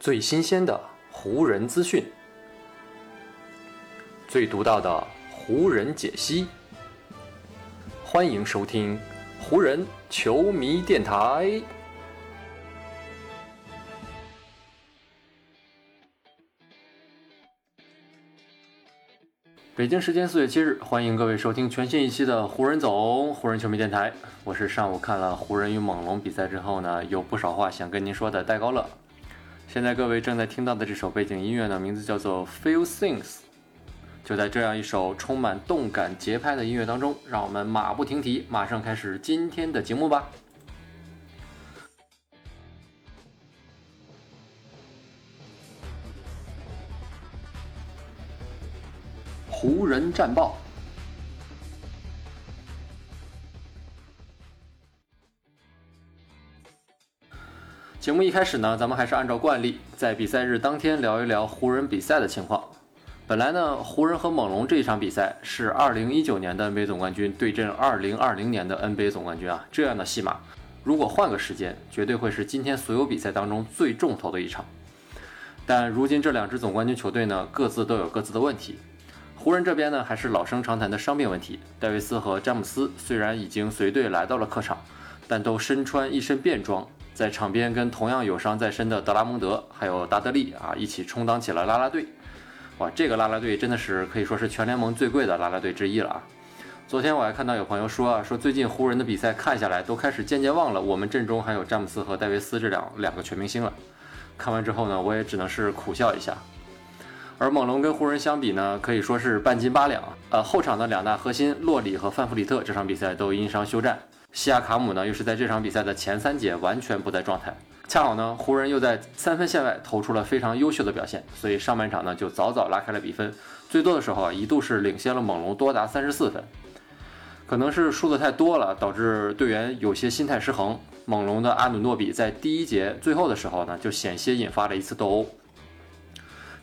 最新鲜的湖人资讯，最独到的湖人解析，欢迎收听湖人球迷电台。北京时间四月七日，欢迎各位收听全新一期的湖人总湖人球迷电台。我是上午看了湖人与猛龙比赛之后呢，有不少话想跟您说的戴高乐。现在各位正在听到的这首背景音乐呢，名字叫做《Feel Things》。就在这样一首充满动感节拍的音乐当中，让我们马不停蹄，马上开始今天的节目吧。湖人战报。节目一开始呢，咱们还是按照惯例，在比赛日当天聊一聊湖人比赛的情况。本来呢，湖人和猛龙这一场比赛是2019年的 NBA 总冠军对阵2020年的 NBA 总冠军啊，这样的戏码，如果换个时间，绝对会是今天所有比赛当中最重头的一场。但如今这两支总冠军球队呢，各自都有各自的问题。湖人这边呢，还是老生常谈的伤病问题。戴维斯和詹姆斯虽然已经随队来到了客场，但都身穿一身便装，在场边跟同样有伤在身的德拉蒙德还有达德利啊一起充当起了啦啦队。哇，这个啦啦队真的是可以说是全联盟最贵的啦啦队之一了啊！昨天我还看到有朋友说啊，说最近湖人的比赛看下来，都开始渐渐忘了我们阵中还有詹姆斯和戴维斯这两两个全明星了。看完之后呢，我也只能是苦笑一下。而猛龙跟湖人相比呢，可以说是半斤八两。呃，后场的两大核心洛里和范弗里特这场比赛都因伤休战，西亚卡姆呢又是在这场比赛的前三节完全不在状态。恰好呢，湖人又在三分线外投出了非常优秀的表现，所以上半场呢就早早拉开了比分。最多的时候啊，一度是领先了猛龙多达三十四分。可能是输的太多了，导致队员有些心态失衡。猛龙的阿努诺比在第一节最后的时候呢，就险些引发了一次斗殴。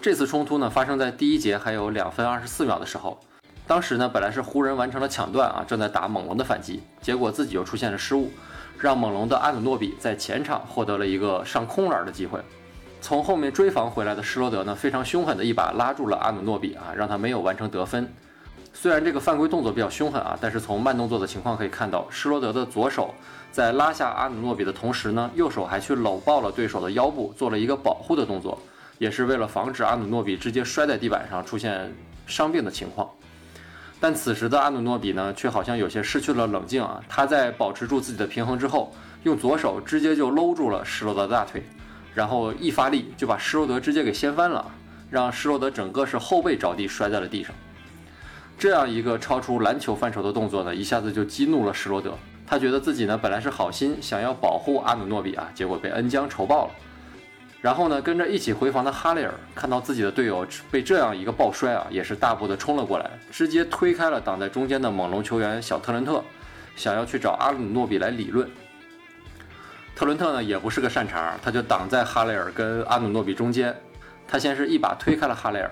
这次冲突呢，发生在第一节还有两分二十四秒的时候。当时呢，本来是湖人完成了抢断啊，正在打猛龙的反击，结果自己又出现了失误，让猛龙的阿努诺比在前场获得了一个上空篮的机会。从后面追防回来的施罗德呢，非常凶狠的一把拉住了阿努诺比啊，让他没有完成得分。虽然这个犯规动作比较凶狠啊，但是从慢动作的情况可以看到，施罗德的左手在拉下阿努诺比的同时呢，右手还去搂抱了对手的腰部，做了一个保护的动作。也是为了防止阿努诺比直接摔在地板上出现伤病的情况，但此时的阿努诺比呢，却好像有些失去了冷静啊！他在保持住自己的平衡之后，用左手直接就搂住了施罗德的大腿，然后一发力就把施罗德直接给掀翻了，让施罗德整个是后背着地摔在了地上。这样一个超出篮球范畴的动作呢，一下子就激怒了施罗德。他觉得自己呢本来是好心想要保护阿努诺比啊，结果被恩将仇报了。然后呢，跟着一起回防的哈雷尔看到自己的队友被这样一个抱摔啊，也是大步的冲了过来，直接推开了挡在中间的猛龙球员小特伦特，想要去找阿努诺比来理论。特伦特呢也不是个善茬，他就挡在哈雷尔跟阿努诺比中间，他先是一把推开了哈雷尔，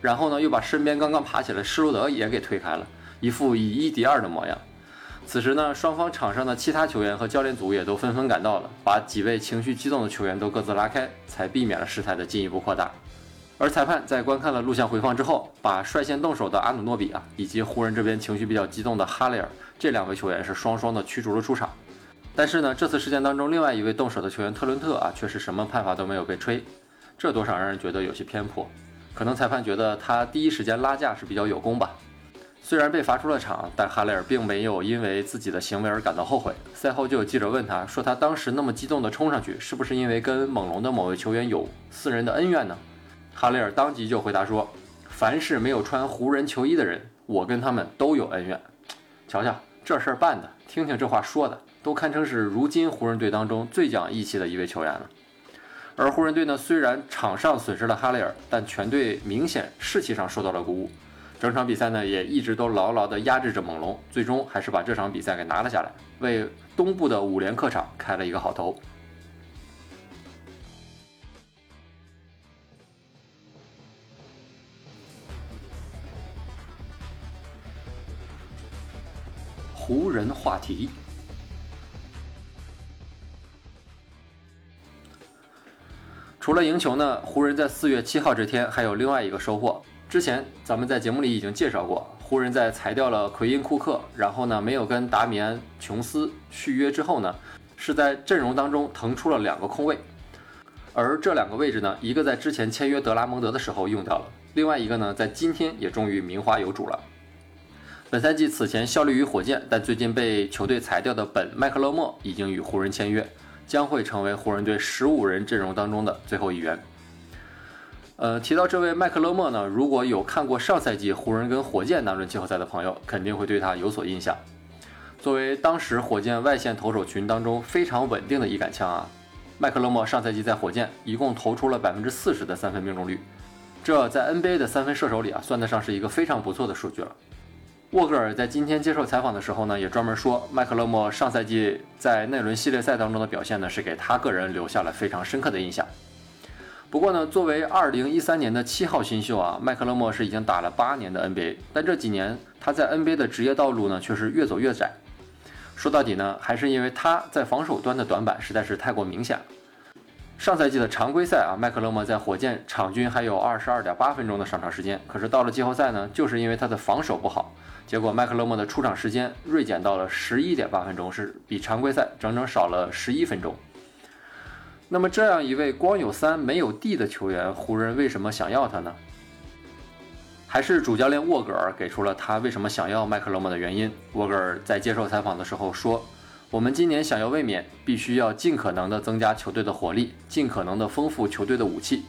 然后呢又把身边刚刚爬起来施罗德也给推开了，一副以一敌二的模样。此时呢，双方场上的其他球员和教练组也都纷纷赶到了，把几位情绪激动的球员都各自拉开，才避免了事态的进一步扩大。而裁判在观看了录像回放之后，把率先动手的阿努诺比啊，以及湖人这边情绪比较激动的哈雷尔这两位球员是双双的驱逐了出场。但是呢，这次事件当中另外一位动手的球员特伦特啊，却是什么判罚都没有被吹，这多少让人觉得有些偏颇。可能裁判觉得他第一时间拉架是比较有功吧。虽然被罚出了场，但哈雷尔并没有因为自己的行为而感到后悔。赛后就有记者问他说：“他当时那么激动地冲上去，是不是因为跟猛龙的某位球员有私人的恩怨呢？”哈雷尔当即就回答说：“凡是没有穿湖人球衣的人，我跟他们都有恩怨。”瞧瞧这事儿办的，听听这话说的，都堪称是如今湖人队当中最讲义气的一位球员了。而湖人队呢，虽然场上损失了哈雷尔，但全队明显士气上受到了鼓舞。整场比赛呢，也一直都牢牢地压制着猛龙，最终还是把这场比赛给拿了下来，为东部的五连客场开了一个好头。湖人话题。除了赢球呢，湖人在四月七号这天还有另外一个收获。之前咱们在节目里已经介绍过，湖人在裁掉了奎因库克，然后呢没有跟达米安琼斯续约之后呢，是在阵容当中腾出了两个空位，而这两个位置呢，一个在之前签约德拉蒙德的时候用掉了，另外一个呢在今天也终于名花有主了。本赛季此前效力于火箭，但最近被球队裁掉的本麦克勒莫已经与湖人签约。将会成为湖人队十五人阵容当中的最后一员。呃，提到这位麦克勒莫呢，如果有看过上赛季湖人跟火箭那轮季后赛的朋友，肯定会对他有所印象。作为当时火箭外线投手群当中非常稳定的一杆枪啊，麦克勒莫上赛季在火箭一共投出了百分之四十的三分命中率，这在 NBA 的三分射手里啊，算得上是一个非常不错的数据了。沃格尔在今天接受采访的时候呢，也专门说，麦克勒莫上赛季在那轮系列赛当中的表现呢，是给他个人留下了非常深刻的印象。不过呢，作为2013年的七号新秀啊，麦克勒莫是已经打了八年的 NBA，但这几年他在 NBA 的职业道路呢，却是越走越窄。说到底呢，还是因为他在防守端的短板实在是太过明显了。上赛季的常规赛啊，麦克勒莫在火箭场均还有二十二点八分钟的上场时间，可是到了季后赛呢，就是因为他的防守不好。结果麦克勒莫的出场时间锐减到了十一点八分钟，是比常规赛整整少了十一分钟。那么这样一位光有三没有 D 的球员，湖人为什么想要他呢？还是主教练沃格尔给出了他为什么想要麦克勒莫的原因。沃格尔在接受采访的时候说：“我们今年想要卫冕，必须要尽可能的增加球队的火力，尽可能的丰富球队的武器。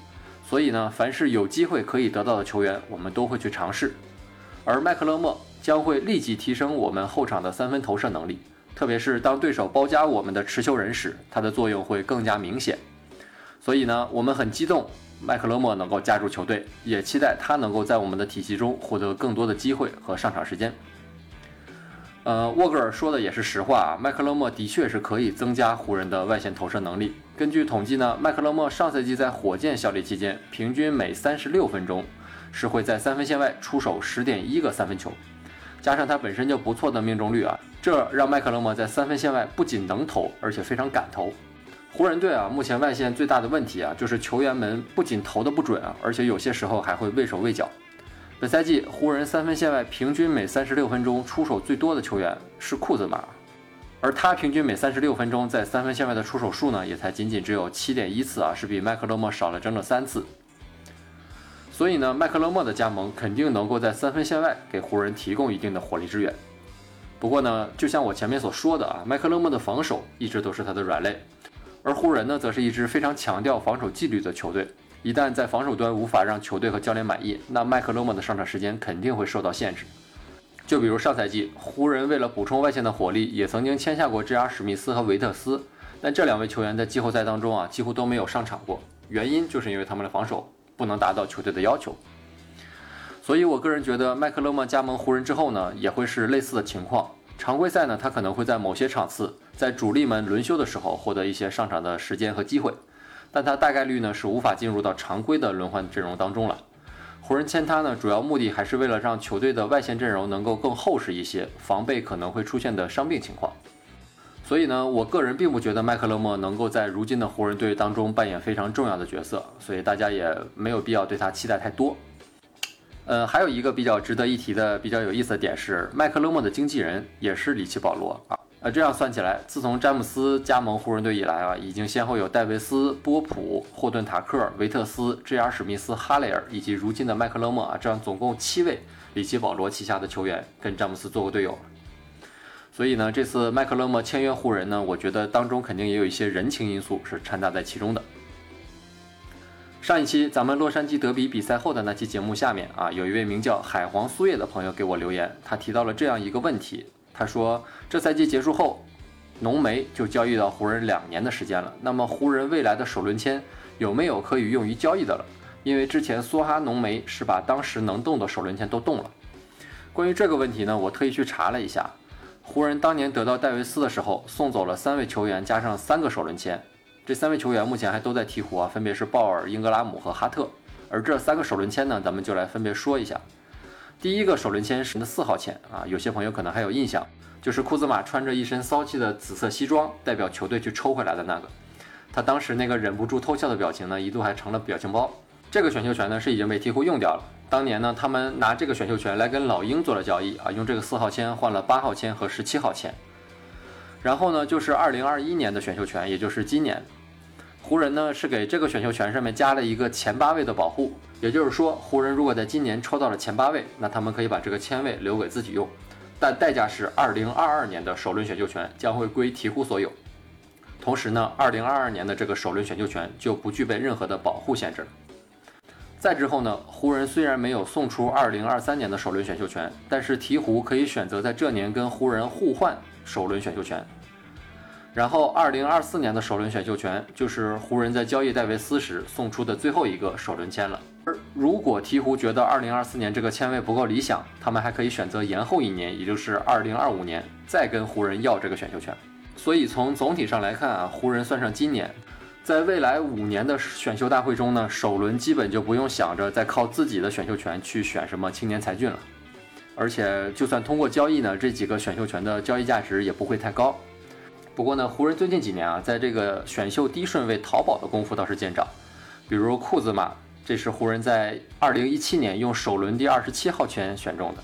所以呢，凡是有机会可以得到的球员，我们都会去尝试。而麦克勒莫。”将会立即提升我们后场的三分投射能力，特别是当对手包夹我们的持球人时，它的作用会更加明显。所以呢，我们很激动麦克勒莫能够加入球队，也期待他能够在我们的体系中获得更多的机会和上场时间。呃，沃格尔说的也是实话啊，麦克勒莫的确是可以增加湖人的外线投射能力。根据统计呢，麦克勒莫上赛季在火箭效力期间，平均每三十六分钟是会在三分线外出手十点一个三分球。加上他本身就不错的命中率啊，这让麦克勒莫在三分线外不仅能投，而且非常敢投。湖人队啊，目前外线最大的问题啊，就是球员们不仅投的不准啊，而且有些时候还会畏手畏脚。本赛季湖人三分线外平均每三十六分钟出手最多的球员是库兹马，而他平均每三十六分钟在三分线外的出手数呢，也才仅仅只有七点一次啊，是比麦克勒莫少了整整三次。所以呢，麦克勒莫的加盟肯定能够在三分线外给湖人提供一定的火力支援。不过呢，就像我前面所说的啊，麦克勒莫的防守一直都是他的软肋，而湖人呢，则是一支非常强调防守纪律的球队。一旦在防守端无法让球队和教练满意，那麦克勒莫的上场时间肯定会受到限制。就比如上赛季，湖人为了补充外线的火力，也曾经签下过 J.R. 史密斯和维特斯，但这两位球员在季后赛当中啊，几乎都没有上场过，原因就是因为他们的防守。不能达到球队的要求，所以我个人觉得麦克勒莫加盟湖人之后呢，也会是类似的情况。常规赛呢，他可能会在某些场次，在主力们轮休的时候获得一些上场的时间和机会，但他大概率呢是无法进入到常规的轮换阵容当中了。湖人签他呢，主要目的还是为了让球队的外线阵容能够更厚实一些，防备可能会出现的伤病情况。所以呢，我个人并不觉得麦克勒莫能够在如今的湖人队当中扮演非常重要的角色，所以大家也没有必要对他期待太多。呃，还有一个比较值得一提的、比较有意思的点是，麦克勒莫的经纪人也是里奇保罗啊。呃，这样算起来，自从詹姆斯加盟湖人队以来啊，已经先后有戴维斯、波普、霍顿塔克、维特斯、J.R. 史密斯、哈雷尔以及如今的麦克勒莫啊，这样总共七位里奇保罗旗下的球员跟詹姆斯做过队友。所以呢，这次麦克勒莫签约湖人呢，我觉得当中肯定也有一些人情因素是掺杂在其中的。上一期咱们洛杉矶德比比赛后的那期节目下面啊，有一位名叫海皇苏叶的朋友给我留言，他提到了这样一个问题，他说这赛季结束后，浓眉就交易到湖人两年的时间了，那么湖人未来的首轮签有没有可以用于交易的了？因为之前梭哈浓眉是把当时能动的首轮签都动了。关于这个问题呢，我特意去查了一下。湖人当年得到戴维斯的时候，送走了三位球员，加上三个首轮签。这三位球员目前还都在鹈鹕啊，分别是鲍尔、英格拉姆和哈特。而这三个首轮签呢，咱们就来分别说一下。第一个首轮签是的四号签啊，有些朋友可能还有印象，就是库兹马穿着一身骚气的紫色西装，代表球队去抽回来的那个。他当时那个忍不住偷笑的表情呢，一度还成了表情包。这个选秀权呢是已经被鹈鹕用掉了。当年呢，他们拿这个选秀权来跟老鹰做了交易啊，用这个四号签换了八号签和十七号签。然后呢，就是二零二一年的选秀权，也就是今年，湖人呢是给这个选秀权上面加了一个前八位的保护，也就是说，湖人如果在今年抽到了前八位，那他们可以把这个签位留给自己用，但代价是二零二二年的首轮选秀权将会归鹈鹕所有。同时呢，二零二二年的这个首轮选秀权就不具备任何的保护限制了。再之后呢，湖人虽然没有送出2023年的首轮选秀权，但是鹈鹕可以选择在这年跟湖人互换首轮选秀权。然后2024年的首轮选秀权就是湖人在交易戴维斯时送出的最后一个首轮签了。而如果鹈鹕觉得2024年这个签位不够理想，他们还可以选择延后一年，也就是2025年再跟湖人要这个选秀权。所以从总体上来看啊，湖人算上今年。在未来五年的选秀大会中呢，首轮基本就不用想着再靠自己的选秀权去选什么青年才俊了，而且就算通过交易呢，这几个选秀权的交易价值也不会太高。不过呢，湖人最近几年啊，在这个选秀低顺位淘宝的功夫倒是见长，比如库兹马，这是湖人在二零一七年用首轮第二十七号签选中的。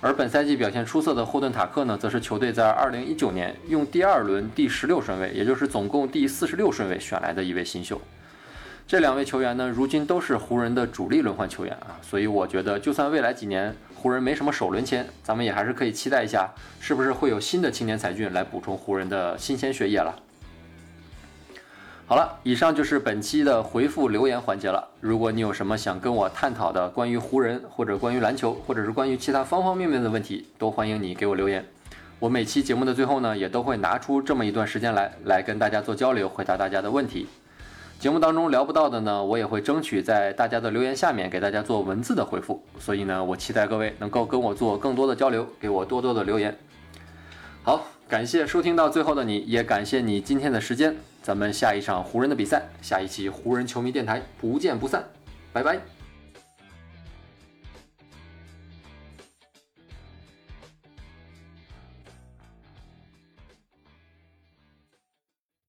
而本赛季表现出色的霍顿塔克呢，则是球队在2019年用第二轮第十六顺位，也就是总共第四十六顺位选来的一位新秀。这两位球员呢，如今都是湖人的主力轮换球员啊，所以我觉得，就算未来几年湖人没什么首轮签，咱们也还是可以期待一下，是不是会有新的青年才俊来补充湖人的新鲜血液了。好了，以上就是本期的回复留言环节了。如果你有什么想跟我探讨的关于湖人，或者关于篮球，或者是关于其他方方面面的问题，都欢迎你给我留言。我每期节目的最后呢，也都会拿出这么一段时间来，来跟大家做交流，回答大家的问题。节目当中聊不到的呢，我也会争取在大家的留言下面给大家做文字的回复。所以呢，我期待各位能够跟我做更多的交流，给我多多的留言。好，感谢收听到最后的你，也感谢你今天的时间。咱们下一场湖人的比赛，下一期湖人球迷电台不见不散，拜拜。